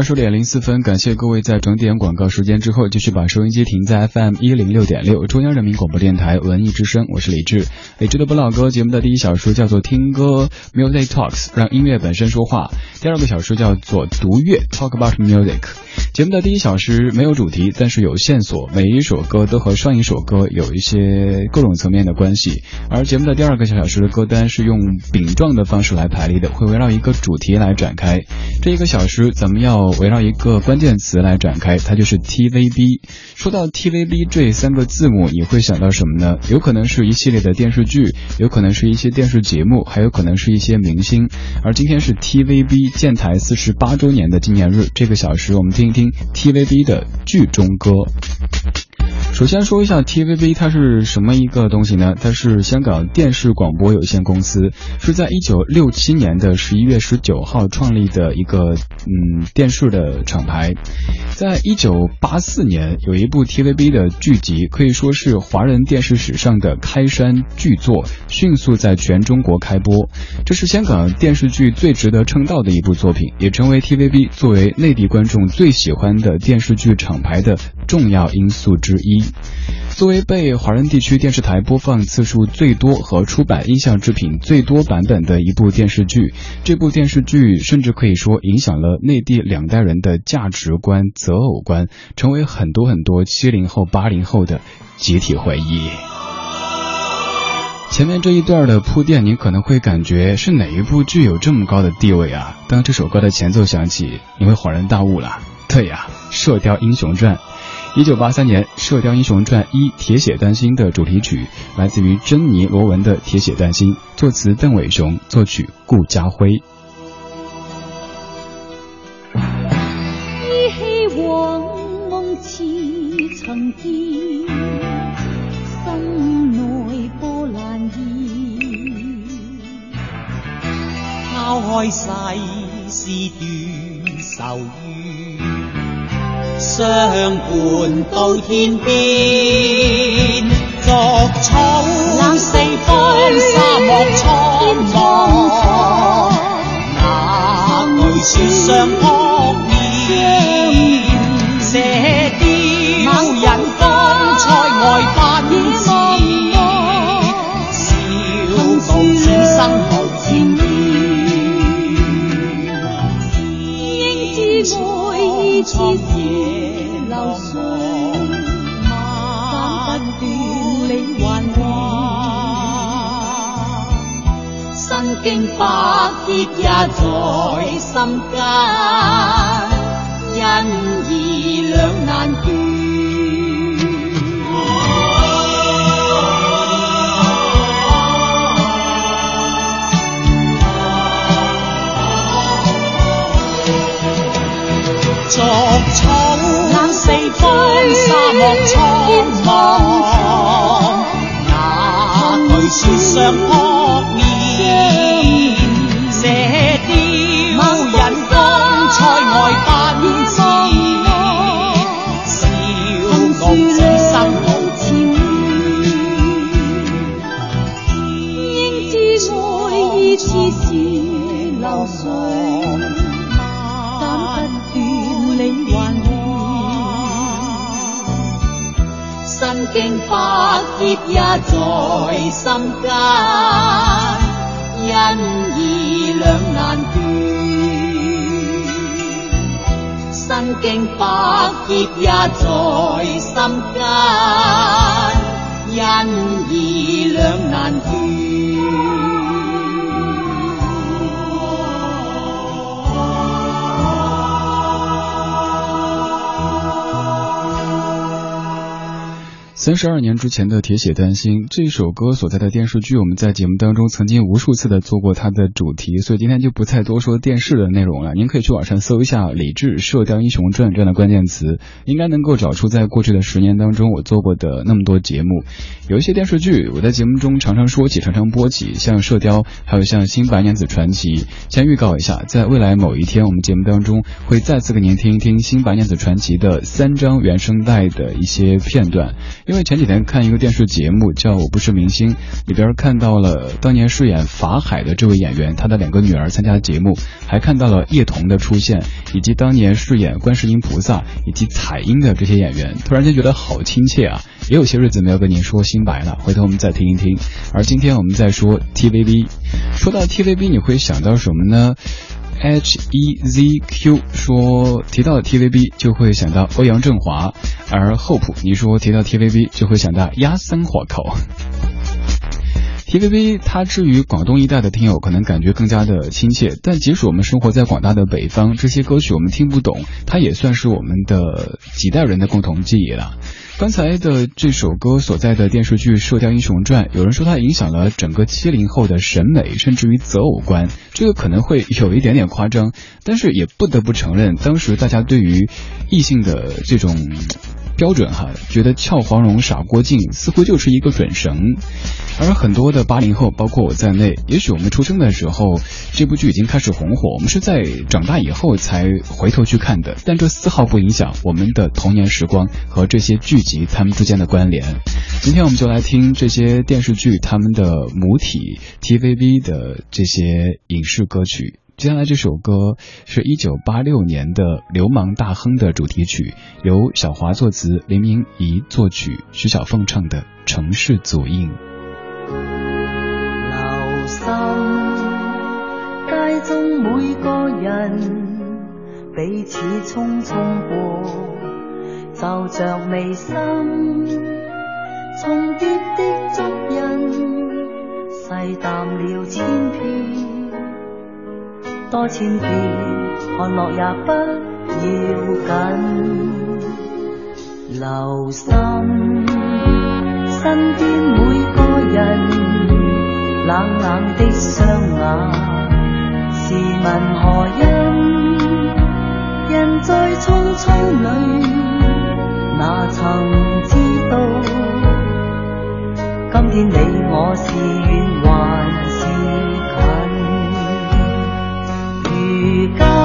二十点零四分，感谢各位在整点广告时间之后，继续把收音机停在 FM 一零六点六，中央人民广播电台文艺之声，我是李志。李志的不老歌节目的第一小时叫做听歌，Music Talks，让音乐本身说话。第二个小时叫做读乐，Talk about music。节目的第一小时没有主题，但是有线索，每一首歌都和上一首歌有一些各种层面的关系。而节目的第二个小小时的歌单是用饼状的方式来排列的，会围绕一个主题来展开。这一个小时咱们要围绕一个关键词来展开，它就是 TVB。说到 TVB 这三个字母，你会想到什么呢？有可能是一系列的电视剧，有可能是一些电视节目，还有可能是一些明星。而今天是 TVB 建台四十八周年的纪念日，这个小时我们听一听。TVB 的剧中歌。首先说一下 TVB，它是什么一个东西呢？它是香港电视广播有限公司，是在一九六七年的十一月十九号创立的一个嗯电视的厂牌。在一九八四年，有一部 TVB 的剧集，可以说是华人电视史上的开山巨作，迅速在全中国开播。这是香港电视剧最值得称道的一部作品，也成为 TVB 作为内地观众最喜欢的电视剧厂牌的重要因素之一。作为被华人地区电视台播放次数最多和出版音像制品最多版本的一部电视剧，这部电视剧甚至可以说影响了内地两两代人的价值观、择偶观，成为很多很多七零后、八零后的集体回忆。前面这一段的铺垫，你可能会感觉是哪一部剧有这么高的地位啊？当这首歌的前奏响起，你会恍然大悟了。对呀，《射雕英雄传》。一九八三年，《射雕英雄传一铁血丹心》的主题曲来自于珍妮罗文的《铁血丹心》，作词邓伟雄，作曲顾家辉。开世事断愁怨。相伴到天边，作草冷四方，沙漠苍茫，哪惧雪上扑面？射雕引风塞外奔千是流水，斩不断灵魂乱。身经百劫也在心间，恩义两难断。作草四方，沙漠苍茫，哪惧雪上扑百劫也在心间，因义两难断。身经百劫也在心间，因义三十二年之前的《铁血丹心》这首歌所在的电视剧，我们在节目当中曾经无数次的做过它的主题，所以今天就不再多说电视的内容了。您可以去网上搜一下“李志射雕英雄传”这样的关键词，应该能够找出在过去的十年当中我做过的那么多节目。有一些电视剧我在节目中常常说起、常常播起，像《射雕》，还有像《新白娘子传奇》。先预告一下，在未来某一天，我们节目当中会再次给您听一听《新白娘子传奇》的三张原声带的一些片段。因为前几天看一个电视节目叫《我不是明星》，里边看到了当年饰演法海的这位演员，他的两个女儿参加节目，还看到了叶童的出现，以及当年饰演观世音菩萨以及彩音的这些演员，突然间觉得好亲切啊！也有些日子没有跟您说新白了，回头我们再听一听。而今天我们再说 TVB，说到 TVB，你会想到什么呢？H E Z Q 说提到 TVB 就会想到欧阳震华，而 Hope 你说提到 TVB 就会想到鸭森火口。TVB 它至于广东一带的听友可能感觉更加的亲切，但即使我们生活在广大的北方，这些歌曲我们听不懂，它也算是我们的几代人的共同记忆了。刚才的这首歌所在的电视剧《射雕英雄传》，有人说它影响了整个七零后的审美，甚至于择偶观。这个可能会有一点点夸张，但是也不得不承认，当时大家对于异性的这种。标准哈，觉得俏黄蓉傻郭靖似乎就是一个准绳，而很多的八零后，包括我在内，也许我们出生的时候，这部剧已经开始红火，我们是在长大以后才回头去看的，但这丝毫不影响我们的童年时光和这些剧集它们之间的关联。今天我们就来听这些电视剧他们的母体 TVB 的这些影视歌曲。接下来这首歌是一九八六年的《流氓大亨》的主题曲，由小华作词，林明仪作曲，徐小凤唱的《城市足印》。留心街中每个人彼此匆匆过，就像眉心重叠的足印，细淡了千遍。多千遍，看落也不要紧。留心身边每个人冷冷的双眼，试问何因？人在匆匆里，哪曾知道？今天你我是远还如今，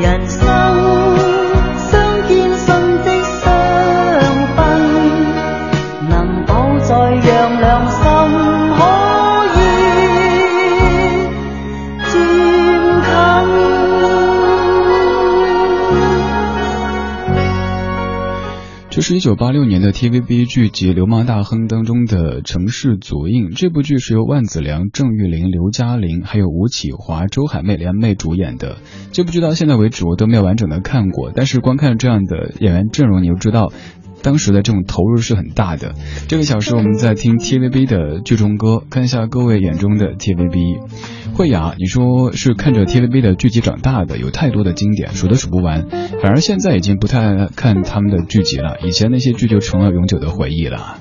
人生。是一九八六年的 TVB 剧集《流氓大亨》当中的《城市足印》。这部剧是由万梓良、郑裕玲、刘嘉玲还有吴启华、周海媚联袂主演的。这部剧到现在为止我都没有完整的看过，但是光看这样的演员阵容，你就知道。当时的这种投入是很大的。这个小时我们在听 TVB 的剧中歌，看一下各位眼中的 TVB。慧雅，你说是看着 TVB 的剧集长大的，有太多的经典，数都数不完。反而现在已经不太看他们的剧集了，以前那些剧就成了永久的回忆了。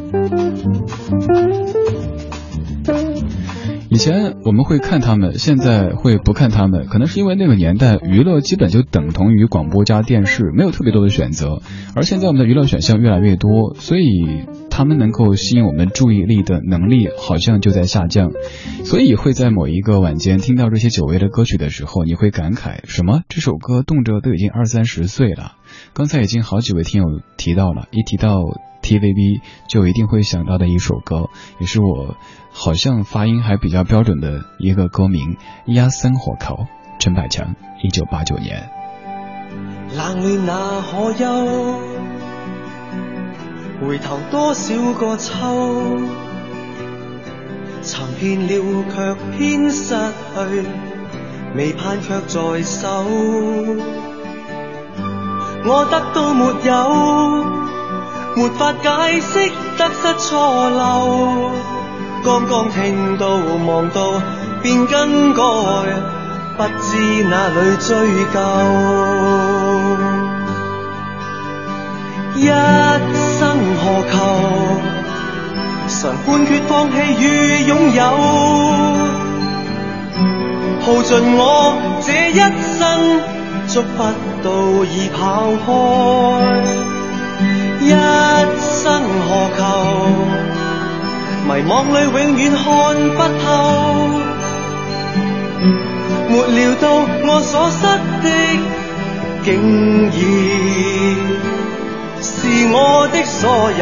以前我们会看他们，现在会不看他们，可能是因为那个年代娱乐基本就等同于广播加电视，没有特别多的选择。而现在我们的娱乐选项越来越多，所以他们能够吸引我们注意力的能力好像就在下降。所以会在某一个晚间听到这些久违的歌曲的时候，你会感慨什么？这首歌动辄都已经二三十岁了。刚才已经好几位听友提到了，一提到 TVB 就一定会想到的一首歌，也是我。好像发音还比较标准的一个歌名《压三火口》，陈百强，一九八九年。冷暖那可休？回头多少个秋？寻遍了却偏失去，未盼却在手。我得到没有？没法解释得失错漏。刚刚听到望到便更改，不知哪里追究。一生何求？常判决放弃与拥有，耗尽我这一生，捉不到已跑开。一生何求？迷惘里永远看不透，没料到我所失的，竟然是我的所有。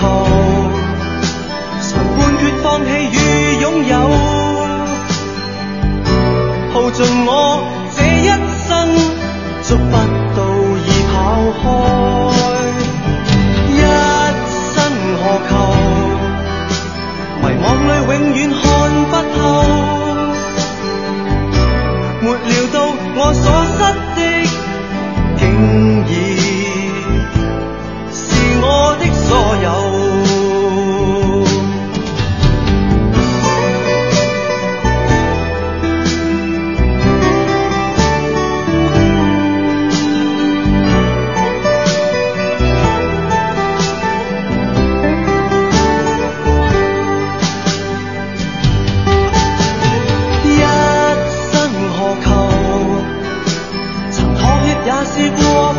求，曾判决放弃与拥有，耗尽我这一生，捉不到已跑开，一生何求？迷惘里永远看不透，没料到我所失。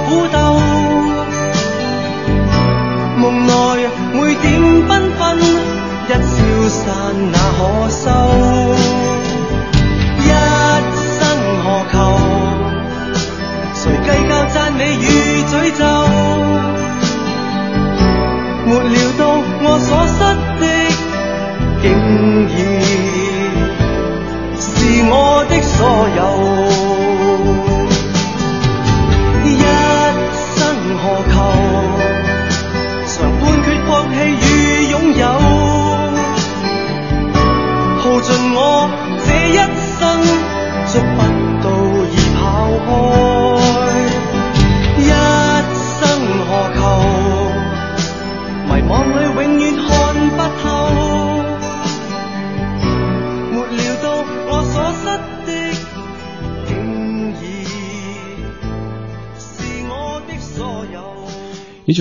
舞蹈。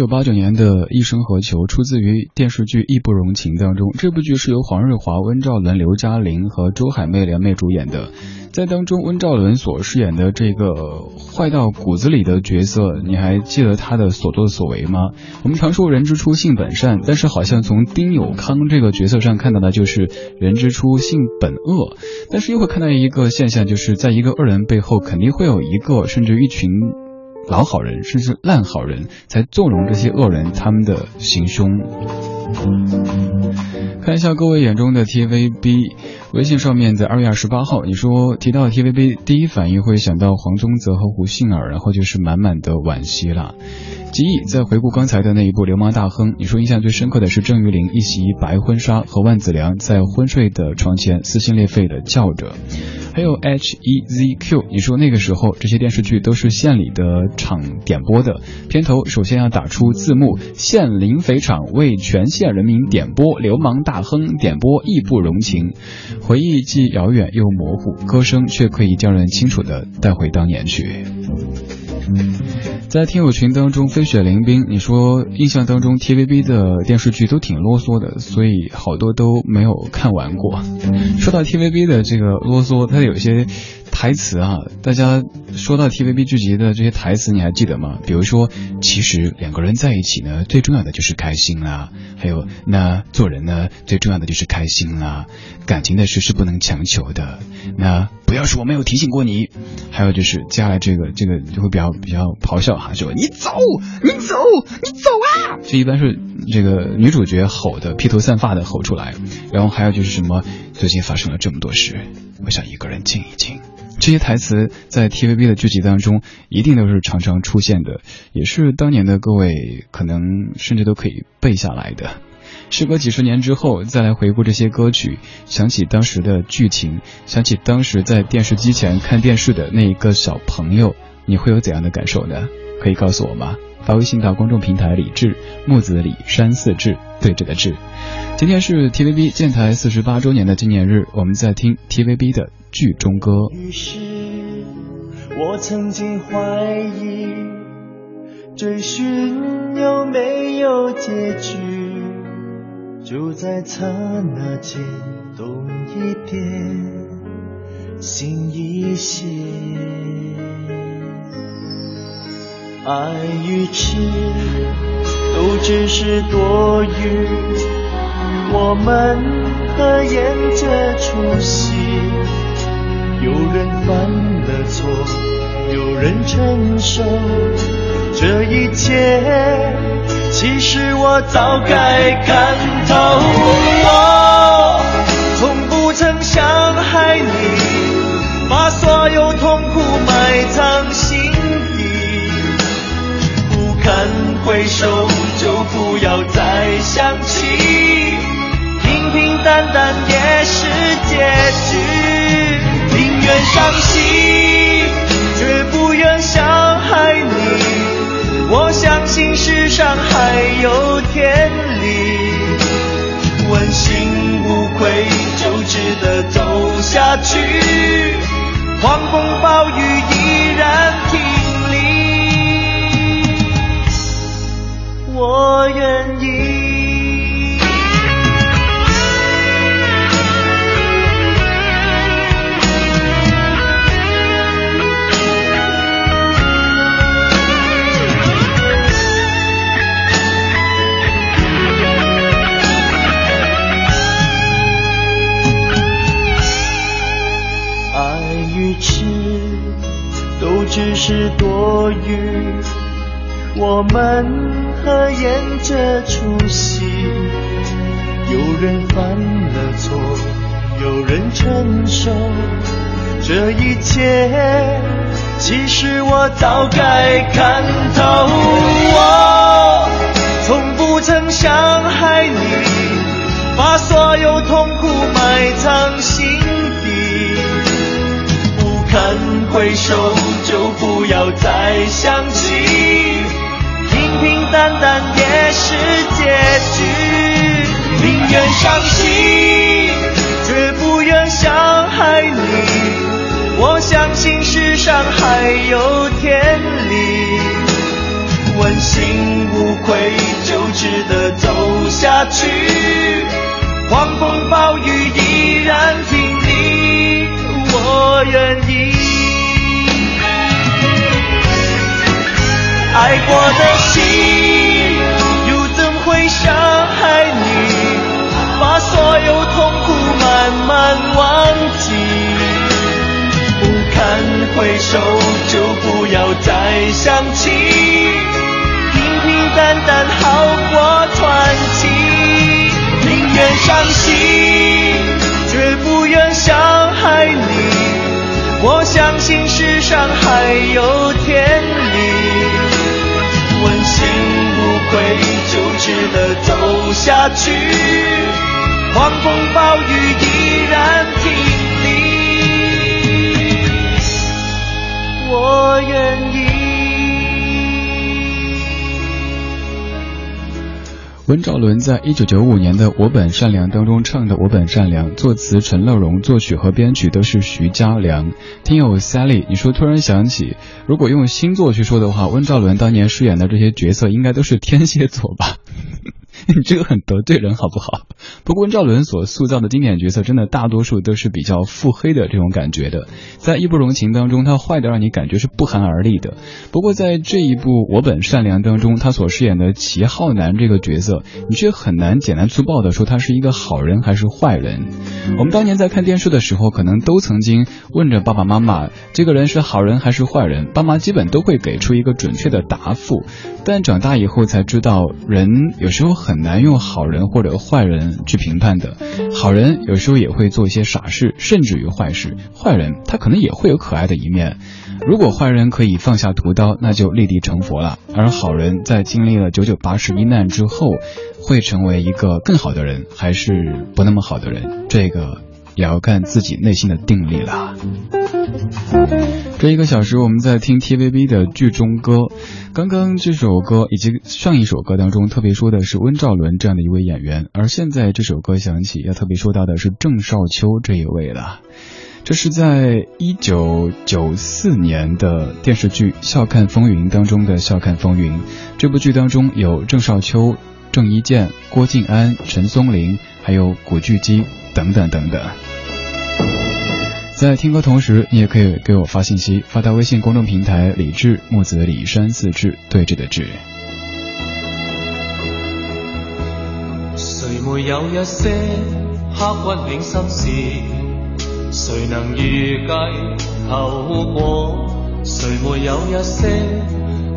八九年的《一生何求》出自于电视剧《义不容情》当中。这部剧是由黄日华、温兆伦、刘嘉玲和周海媚联袂主演的。在当中，温兆伦所饰演的这个坏到骨子里的角色，你还记得他的所作所为吗？我们常说人之初性本善，但是好像从丁有康这个角色上看到的就是人之初性本恶。但是又会看到一个现象，就是在一个恶人背后，肯定会有一个甚至一群。老好人，甚至烂好人，才纵容这些恶人他们的行凶。看一下各位眼中的 TVB，微信上面在二月二十八号，你说提到 TVB，第一反应会想到黄宗泽和胡杏儿，然后就是满满的惋惜了。吉义在回顾刚才的那一部《流氓大亨》，你说印象最深刻的是郑裕玲一袭白婚纱和万梓良在昏睡的床前撕心裂肺的叫着。还有 H E Z Q，你说那个时候这些电视剧都是县里的厂点播的，片头首先要打出字幕：县林肥厂为全县人民点播《流氓大亨》，点播义不容情。回忆既遥远又模糊，歌声却可以叫人清楚的带回当年去。在听友群当中，飞雪凌冰，你说印象当中 TVB 的电视剧都挺啰嗦的，所以好多都没有看完过。说到 TVB 的这个啰嗦，它有些。台词啊，大家说到 TVB 剧集的这些台词，你还记得吗？比如说，其实两个人在一起呢，最重要的就是开心啦。还有，那做人呢，最重要的就是开心啦。感情的事是不能强求的。那不要说我没有提醒过你。还有就是接下来这个这个就会比较比较咆哮哈，说你走，你走，你走啊！这一般是这个女主角吼的，披头散发的吼出来。然后还有就是什么，最近发生了这么多事，我想一个人静一静。这些台词在 TVB 的剧集当中一定都是常常出现的，也是当年的各位可能甚至都可以背下来的。时隔几十年之后再来回顾这些歌曲，想起当时的剧情，想起当时在电视机前看电视的那一个小朋友，你会有怎样的感受呢？可以告诉我吗？发微信到公众平台李志木子李山寺志对着的志。今天是 TVB 建台四十八周年的纪念日，我们在听 TVB 的剧中歌。于是我曾经怀疑，追寻有没有结局？就在刹那间，懂一点，心一些。爱与痴，都只是多余。我们合演这出戏，有人犯了错，有人承受这一切。其实我早该看透，我从不曾伤害你，把所有痛苦埋藏回首，就不要再想起。平平淡淡也是结局，宁愿伤心，绝不愿伤害你。我相信世上还有天理，问心无愧就值得走下去。狂风暴雨我愿意。爱与痴都只是多余，我们合演这出戏，有人犯了错，有人承受这一切。其实我早该看透，我从不曾伤害你，把所有痛苦埋藏心。底，不堪回首，就不要再想起，平平淡淡也是结局。宁愿伤心，绝不愿伤害你。我相信世上还有天理，问心无愧，就值得走下去。狂风暴雨依然挺立，我愿意。爱过的心，又怎会伤害你？把所有痛苦慢慢忘记。不堪回首，就不要再想起。平平淡淡好过传奇。宁愿伤心，绝不愿伤害你。我相信世上还有天无愧，就值得走下去。狂风暴雨依然挺立，我愿意。温兆伦在一九九五年的《我本善良》当中唱的《我本善良》，作词陈乐融，作曲和编曲都是徐嘉良。听友 Sally，你说突然想起，如果用星座去说的话，温兆伦当年饰演的这些角色应该都是天蝎座吧？你 这个很得罪人，好不好？不过温兆伦所塑造的经典角色，真的大多数都是比较腹黑的这种感觉的。在《义不容情》当中，他坏的让你感觉是不寒而栗的。不过在这一部《我本善良》当中，他所饰演的齐浩南这个角色，你却很难简单粗暴的说他是一个好人还是坏人。我们当年在看电视的时候，可能都曾经问着爸爸妈妈，这个人是好人还是坏人？爸妈基本都会给出一个准确的答复。但长大以后才知道，人有时候很很难用好人或者坏人去评判的。好人有时候也会做一些傻事，甚至于坏事；坏人他可能也会有可爱的一面。如果坏人可以放下屠刀，那就立地成佛了；而好人在经历了九九八十一难之后，会成为一个更好的人，还是不那么好的人？这个也要看自己内心的定力了。这一个小时，我们在听 TVB 的剧中歌。刚刚这首歌以及上一首歌当中，特别说的是温兆伦这样的一位演员，而现在这首歌响起，要特别说到的是郑少秋这一位了。这是在一九九四年的电视剧《笑看风云》当中的《笑看风云》。这部剧当中有郑少秋、郑伊健、郭晋安、陈松伶，还有古巨基等等等等。在听歌同时，你也可以给我发信息，发到微信公众平台“李志木子李山四志对峙的志”。谁没有一些刻骨铭心事？谁能预计后果？谁没有一些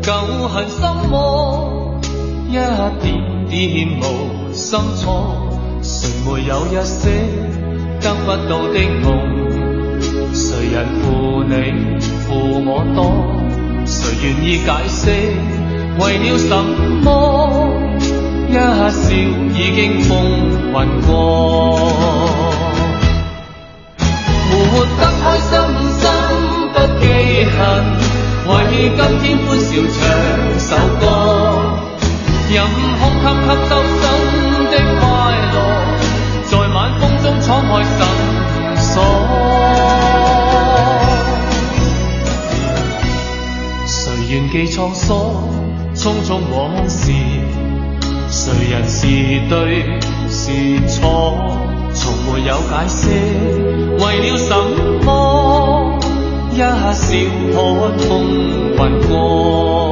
旧恨心魔？一点点无心错？谁没有一些得不到的梦？谁人负你负我多？谁愿意解释为了什么？一笑已经风云过。活得开心心不记恨，为今天欢笑唱首歌，任空吸吸周身的快乐，在晚风中敞开心记沧桑，匆匆往事，谁人是对是错？从没有解释，为了什么？一笑看风云过。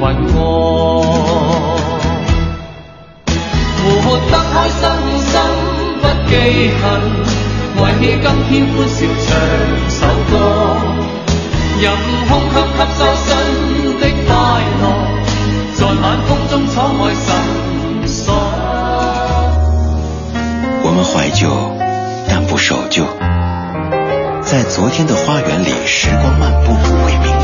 云过，活得开心心不记恨，怀起今天欢笑唱首歌，任空虚吸收新的快乐，在晚风中敞开心锁。我们怀旧，但不守旧。在昨天的花园里，时光漫步，为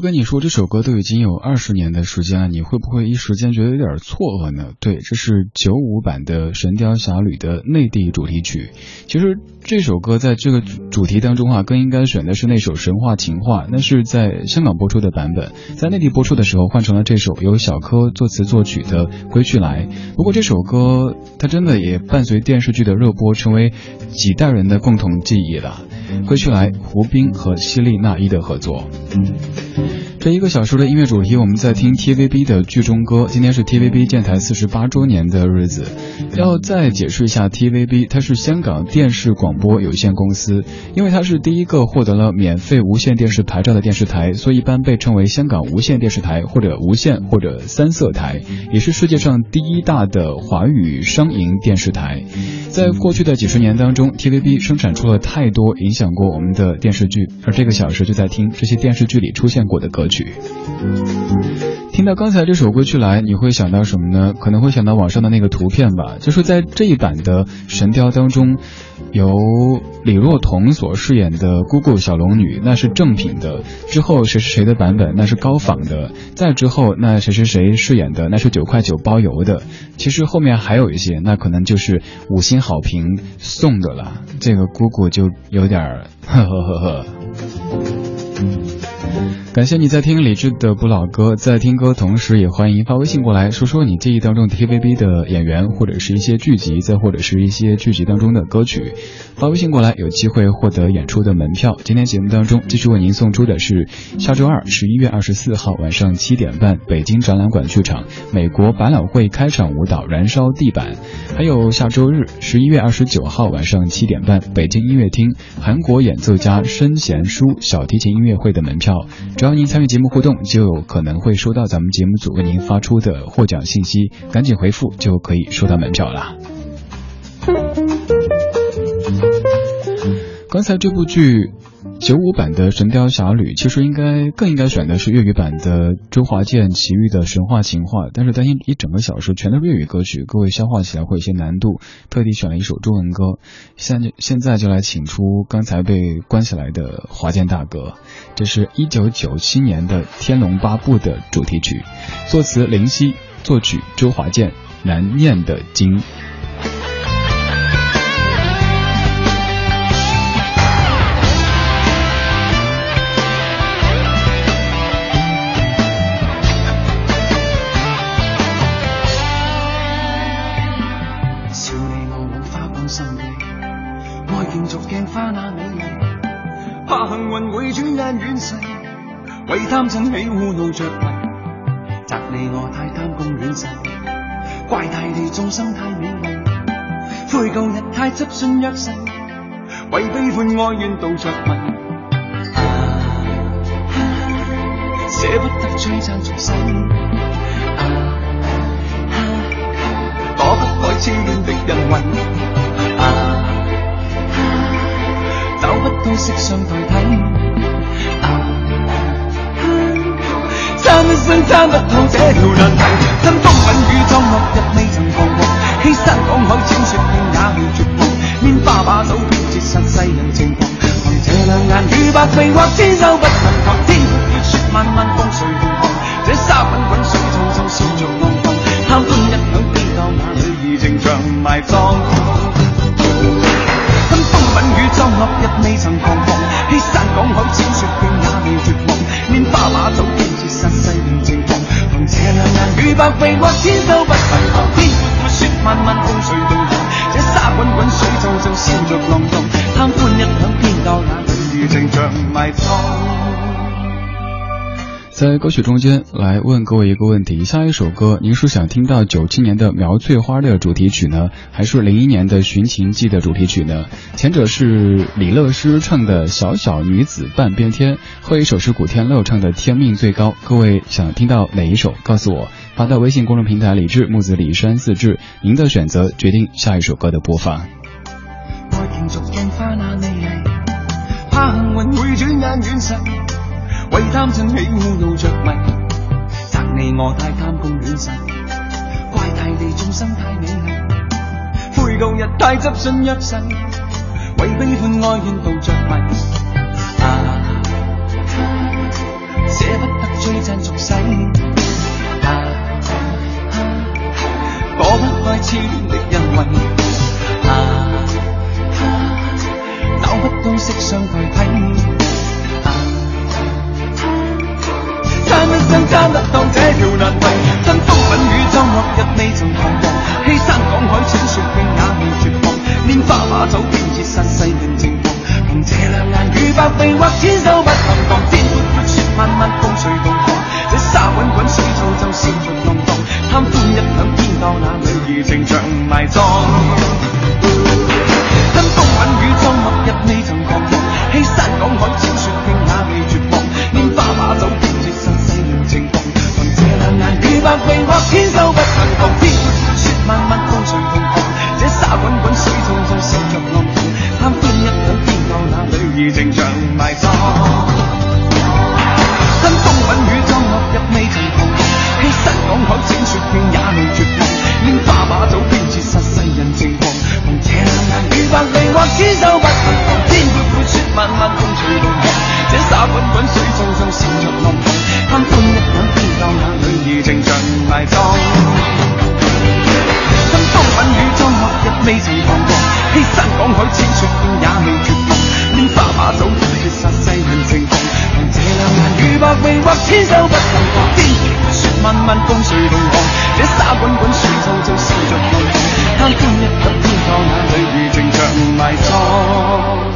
跟你说这首歌都已经有二十年的时间了，你会不会一时间觉得有点错愕呢？对，这是九五版的《神雕侠侣》的内地主题曲。其实这首歌在这个主题当中啊，更应该选的是那首《神话情话》，那是在香港播出的版本，在内地播出的时候换成了这首由小柯作词作曲的《归去来》。不过这首歌它真的也伴随电视剧的热播，成为几代人的共同记忆了。《归去来》，胡兵和希利娜依的合作。这一个小时的音乐主题，我们在听 TVB 的剧中歌。今天是 TVB 建台四十八周年的日子，要再解释一下 TVB，它是香港电视广播有限公司，因为它是第一个获得了免费无线电视牌照的电视台，所以一般被称为香港无线电视台或者无线或者三色台，也是世界上第一大的华语商营电视台。在过去的几十年当中，TVB 生产出了太多影响过我们的电视剧，而这个小时就在听这些电视剧里出现过的歌。曲，听到刚才这首《歌曲来》，你会想到什么呢？可能会想到网上的那个图片吧，就是在这一版的《神雕》当中，由李若彤所饰演的姑姑小龙女，那是正品的；之后谁是谁的版本，那是高仿的；再之后那谁谁谁饰演的，那是九块九包邮的。其实后面还有一些，那可能就是五星好评送的了。这个姑姑就有点呵呵呵呵。感谢你在听李志的不老歌，在听歌同时也欢迎发微信过来，说说你记忆当中 TVB 的演员，或者是一些剧集，再或者是一些剧集当中的歌曲。发微信过来，有机会获得演出的门票。今天节目当中继续为您送出的是下周二十一月二十四号晚上七点半，北京展览馆剧场美国百老汇开场舞蹈《燃烧地板》，还有下周日十一月二十九号晚上七点半，北京音乐厅韩国演奏家申贤书小提琴音乐会的门票。只要您参与节目互动，就有可能会收到咱们节目组为您发出的获奖信息，赶紧回复就可以收到门票了。刚才这部剧九五版的《神雕侠侣》，其实应该更应该选的是粤语版的周华健奇遇的神话情话，但是担心一整个小时全都是粤语歌曲，各位消化起来会有些难度，特地选了一首中文歌。现在现在就来请出刚才被关起来的华健大哥，这是一九九七年的《天龙八部》的主题曲，作词林夕，作曲周华健，难念的经。为贪嗔喜恶怒着迷，责你我太贪功恋势，怪大地众生太美丽，悔旧日太执信约誓，为悲欢哀怨妒着迷，舍不得璀璨俗世，躲不开痴恋的人为，找不到色相代替。贪一生贪不透这条难题，跟风吻雨撞落日未曾彷徨，欺山赶海千雪遍也未绝望，拈花把酒偏折煞世人情狂，凭这两眼与百臂或千手不能防，天阔月雪漫漫风随浪狂，这沙滚滚水皱皱笑着浪荡，贪欢一晌偏教那女儿情长埋葬。风雨中落日未曾彷徨，欺山赶海千雪遍也未绝望，拈花把酒偏折煞世人情狂，凭这两眼与百臂或千手不能防，天阔阔雪漫漫风随浪荡，这沙滚滚水皱皱笑着浪荡，贪欢一晌偏教那女儿情长埋葬。在歌曲中间来问各位一个问题：下一首歌，您是想听到九七年的《苗翠花》的主题曲呢，还是零一年的《寻秦记》的主题曲呢？前者是李乐诗唱的《小小女子半边天》，后一首是古天乐唱的《天命最高》。各位想听到哪一首？告诉我，发到微信公众平台“李志木子李山四志”，您的选择决定下一首歌的播放。为贪嗔喜恶怒着迷，责你我太贪功恋势，怪大地众生太美丽，悔旧日太执信约誓，为悲欢哀怨妒着迷，啊，舍不得璀璨俗世，啊，躲不开痴恋的人为，啊，找不到色相代替。贪一生贪得当这条难题，跟风吻雨撞落日未曾彷徨，欺山赶海千雪遍也未绝望，拈花把酒偏折煞世人情狂，凭这两眼与百臂或千手不能防，天阔阔雪漫漫风随浪狂，这沙滚滚水皱皱笑着浪荡，贪欢一晌偏教那女儿情长埋葬。百臂或千手不能防，天阔阔雪漫漫风随浪狂，这沙滚滚水皱皱笑着浪荡，贪欢一晌偏教那女儿情长埋葬。跟风吻雨撞落日未曾彷徨，欺山赶海千雪遍也未绝望，拈花把酒偏折煞世人情狂，凭这两眼与百臂或千手不能防，天阔阔雪漫漫风随浪狂，这沙滚滚水皱皱笑着浪荡，贪欢一晌偏教那女儿情长。埋葬，跟风吻雨撞落日未曾彷徨，欺山赶海千雪遍也未绝望，拈花把酒偏折煞世人情狂，凭这两眼与百或榮或千手不能防。邊緣雪漫漫風水動寒，這沙滚滚水皱皱笑着浪蕩，貪歡一刻天荒，眼淚如情长埋葬。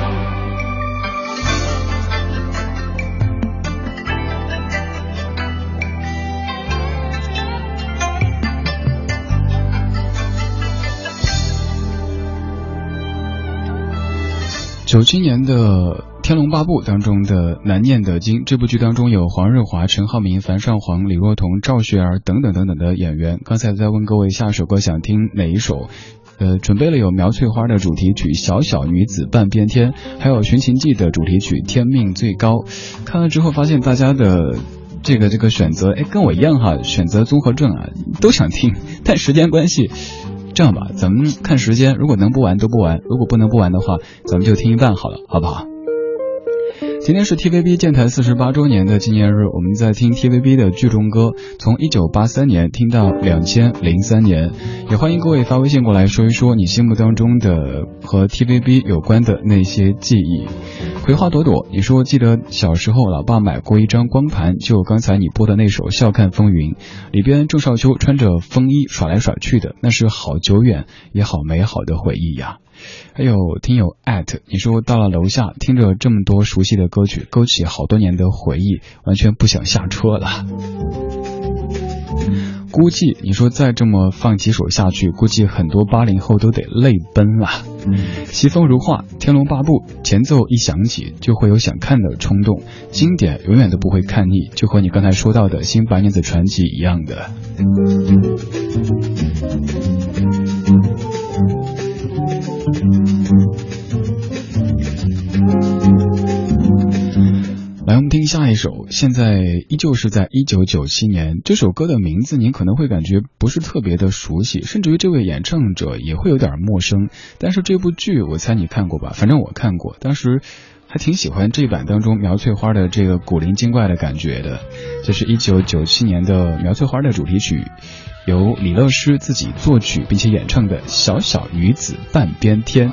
九七年的《天龙八部》当中的《难念的经》这部剧当中有黄日华、陈浩民、樊少皇、李若彤、赵雪儿等等等等的演员。刚才在问各位下首歌想听哪一首，呃，准备了有苗翠花的主题曲《小小女子半边天》，还有《寻秦记》的主题曲《天命最高》。看了之后发现大家的这个这个选择，哎，跟我一样哈，选择综合症啊，都想听，但时间关系。这样吧，咱们看时间，如果能不玩都不玩，如果不能不玩的话，咱们就听一半好了，好不好？今天是 TVB 建台四十八周年的纪念日，我们在听 TVB 的剧中歌，从一九八三年听到两千零三年，也欢迎各位发微信过来说一说你心目当中的和 TVB 有关的那些记忆。葵花朵朵，你说记得小时候老爸买过一张光盘，就刚才你播的那首《笑看风云》，里边郑少秋穿着风衣耍来耍去的，那是好久远也好美好的回忆呀。还有听友艾特你说到了楼下，听着这么多熟悉的歌曲，勾起好多年的回忆，完全不想下车了。估计你说再这么放几首下去，估计很多八零后都得泪奔了。西风如画，《天龙八部》前奏一响起，就会有想看的冲动。经典永远都不会看腻，就和你刚才说到的《新白娘子传奇》一样的。来，我们听下一首。现在依旧是在一九九七年，这首歌的名字您可能会感觉不是特别的熟悉，甚至于这位演唱者也会有点陌生。但是这部剧，我猜你看过吧？反正我看过，当时还挺喜欢这版当中苗翠花的这个古灵精怪的感觉的。这是一九九七年的苗翠花的主题曲，由李乐诗自己作曲并且演唱的《小小女子半边天》。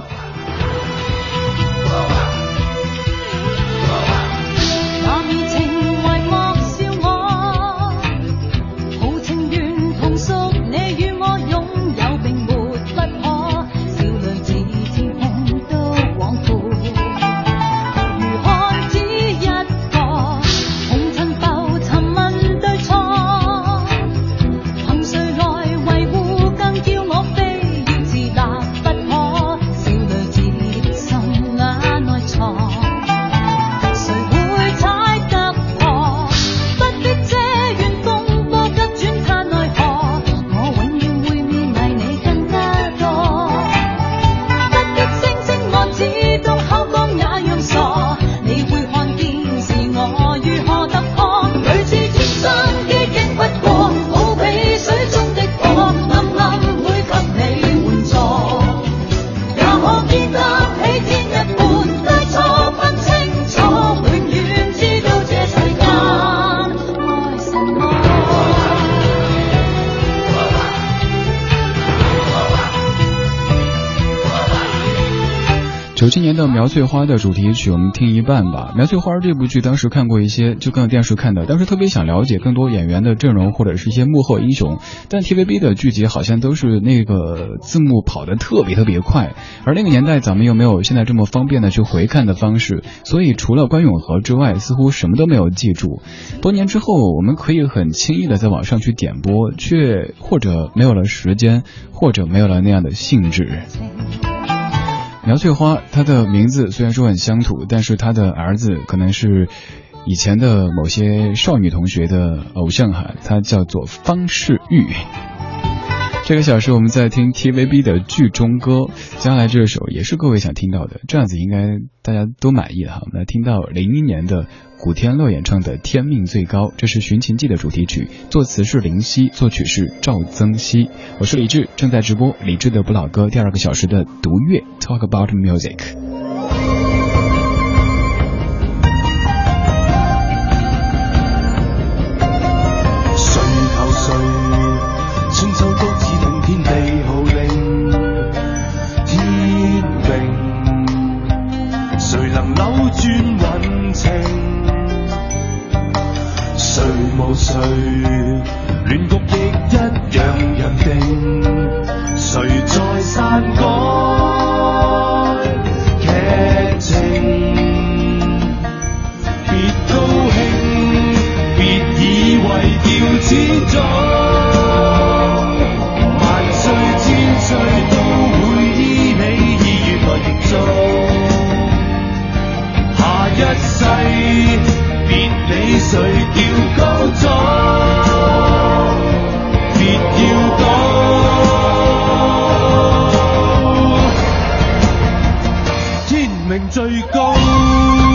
苗翠花的主题曲，我们听一半吧。苗翠花这部剧当时看过一些，就跟电视看的，当时特别想了解更多演员的阵容或者是一些幕后英雄。但 TVB 的剧集好像都是那个字幕跑得特别特别快，而那个年代咱们又没有现在这么方便的去回看的方式，所以除了关咏荷之外，似乎什么都没有记住。多年之后，我们可以很轻易的在网上去点播，却或者没有了时间，或者没有了那样的兴致。苗翠花，她的名字虽然说很乡土，但是她的儿子可能是以前的某些少女同学的偶像哈，他叫做方世玉。这个小时我们在听 TVB 的剧中歌，接下来这首也是各位想听到的，这样子应该大家都满意了哈。我们来听到零一年的。古天乐演唱的《天命最高》，这是《寻秦记》的主题曲，作词是林夕，作曲是赵增熹。我是李志，正在直播李志的不老歌第二个小时的独乐，Talk about music。最高。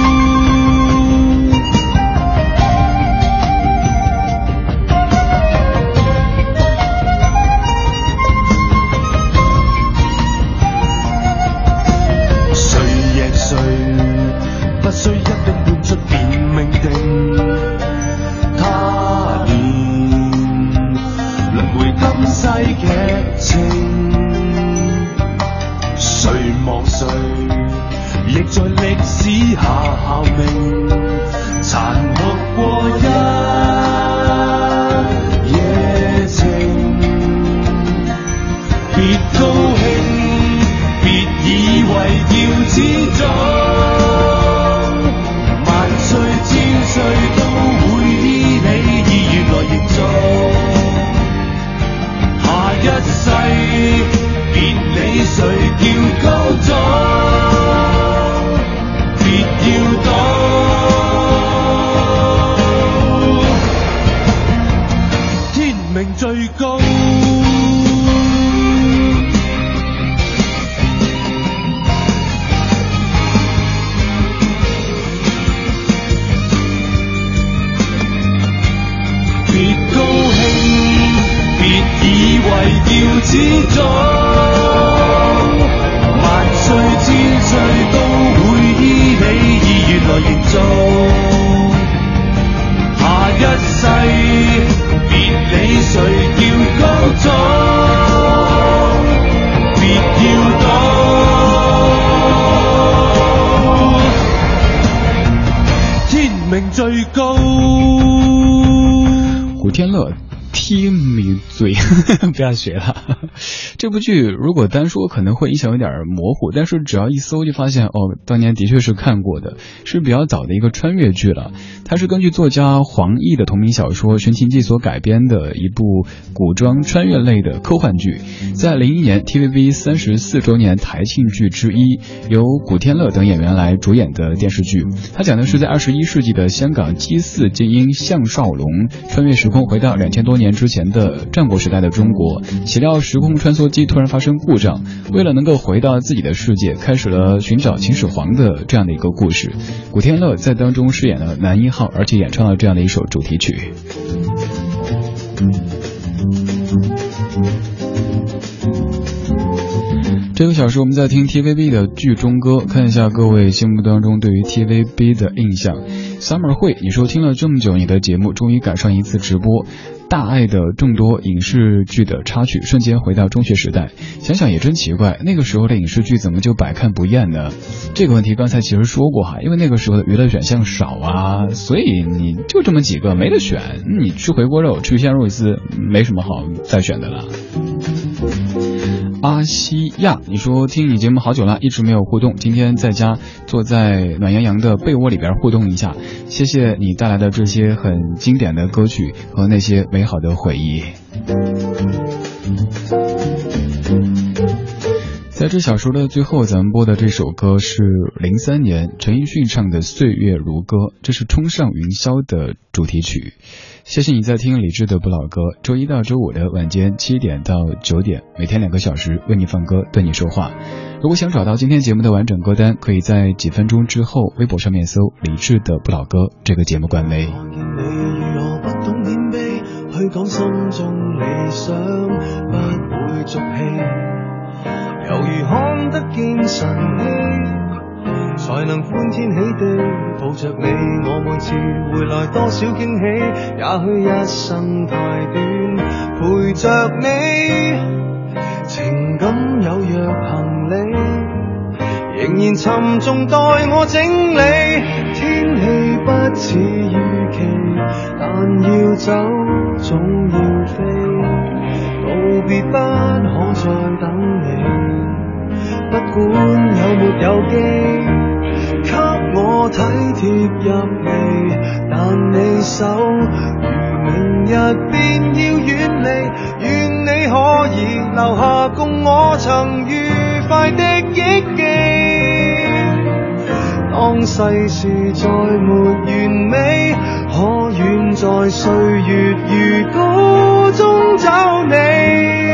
命最高。古天乐。天命最，不要学了。这部剧如果单说可能会印象有点模糊，但是只要一搜就发现，哦，当年的确是看过的，是比较早的一个穿越剧了。它是根据作家黄易的同名小说《寻秦记》所改编的一部古装穿越类的科幻剧，在零一年 TVB 三十四周年台庆剧之一，由古天乐等演员来主演的电视剧。它讲的是在二十一世纪的香港祭祀精英项少龙穿越时空回到两千多年年之前的战国时代的中国，岂料时空穿梭机突然发生故障，为了能够回到自己的世界，开始了寻找秦始皇的这样的一个故事。古天乐在当中饰演了男一号，而且演唱了这样的一首主题曲。这个小时我们在听 TVB 的剧中歌，看一下各位心目当中对于 TVB 的印象。Summer 会，你说听了这么久，你的节目终于赶上一次直播。大爱的众多影视剧的插曲，瞬间回到中学时代。想想也真奇怪，那个时候的影视剧怎么就百看不厌呢？这个问题刚才其实说过哈，因为那个时候的娱乐选项少啊，所以你就这么几个没得选。你吃回锅肉，吃鱼香肉丝，没什么好再选的了。阿西亚，你说听你节目好久了，一直没有互动，今天在家坐在暖洋洋的被窝里边互动一下，谢谢你带来的这些很经典的歌曲和那些美好的回忆。在这小说的最后，咱们播的这首歌是零三年陈奕迅唱的《岁月如歌》，这是《冲上云霄》的主题曲。谢谢你在听李志的不老歌，周一到周五的晚间七点到九点，每天两个小时为你放歌，对你说话。如果想找到今天节目的完整歌单，可以在几分钟之后微博上面搜“李志的不老歌”这个节目官微。才能歡天喜地抱着你。我每次回來多少驚喜，也許一生太短，陪着你，情感有若行李，仍然沉重待我整理。天氣不似預期，但要。走，總要飛，告別不可再等你。不管有没有機，給我體貼入微，但你手如明日便要遠離，願你可以留下共我曾愉快的憶記。當世事再沒完美，可願在歲月如歌中找你？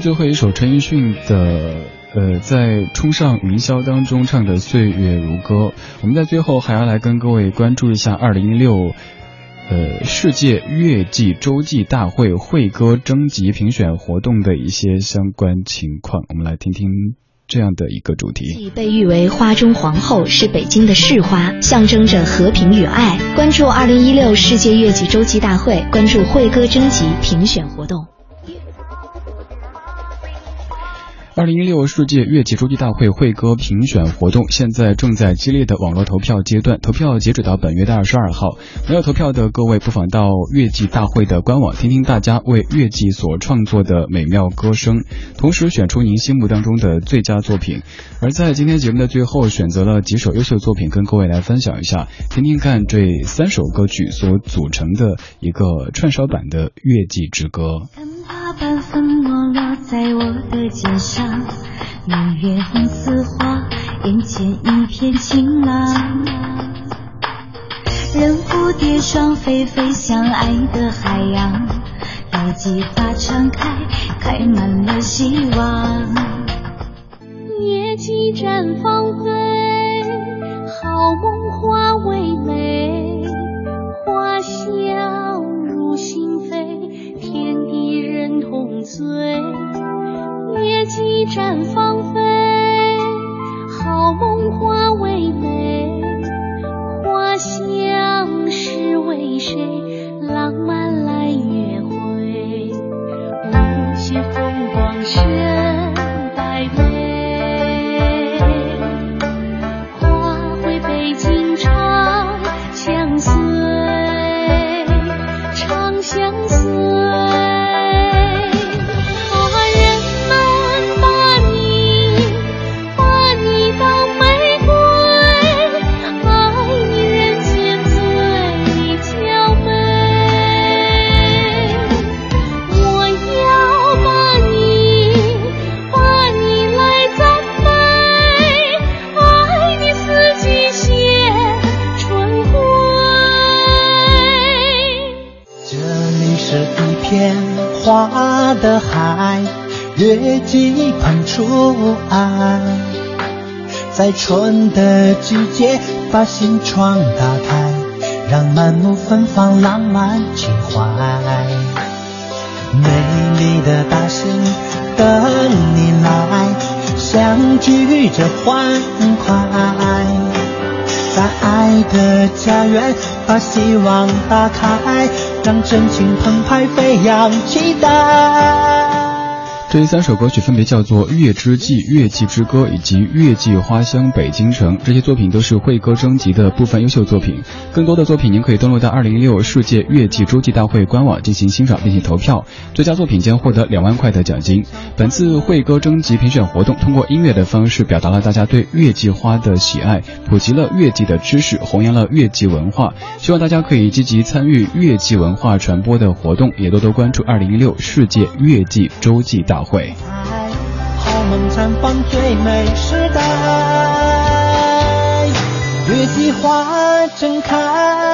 最后一首陈奕迅的。呃，在冲上云霄当中唱的《岁月如歌》，我们在最后还要来跟各位关注一下二零一六呃世界月季洲际大会会歌征集评选活动的一些相关情况。我们来听听这样的一个主题。被誉为花中皇后，是北京的市花，象征着和平与爱。关注二零一六世界月季洲际大会，关注会歌征集评选活动。二零一六世界乐季洲际大会会歌评选活动现在正在激烈的网络投票阶段，投票截止到本月的二十二号。没有投票的各位，不妨到乐季大会的官网听听大家为乐季所创作的美妙歌声，同时选出您心目当中的最佳作品。而在今天节目的最后，选择了几首优秀作品跟各位来分享一下，听听看这三首歌曲所组成的一个串烧版的乐季之歌。半粉末落在我的肩上，明月红似花，眼前一片晴朗。任蝴蝶双飞飞向爱的海洋，有计划敞开，开满了希望。夜季绽放飞，好梦化为泪，花香入心，天地人同醉。夜季绽放飞，好梦花为美，花香是为谁？浪漫来约会，月季捧出爱，在春的季节把心窗打开，让满目芬芳浪漫情怀。美丽的大星等你来，相聚着欢快。在爱的家园，把希望打开，让真情澎湃飞扬，期待。这三首歌曲分别叫做《月之祭》《月季之歌》以及《月季花香北京城》，这些作品都是会歌征集的部分优秀作品。更多的作品您可以登录到二零一六世界月季洲际大会官网进行欣赏并且投票，最佳作品将获得两万块的奖金。本次会歌征集评选活动通过音乐的方式表达了大家对月季花的喜爱，普及了月季的知识，弘扬了月季文化。希望大家可以积极参与月季文化传播的活动，也多多关注二零一六世界月季洲际大会。好梦绽放最美时代，月季花正开。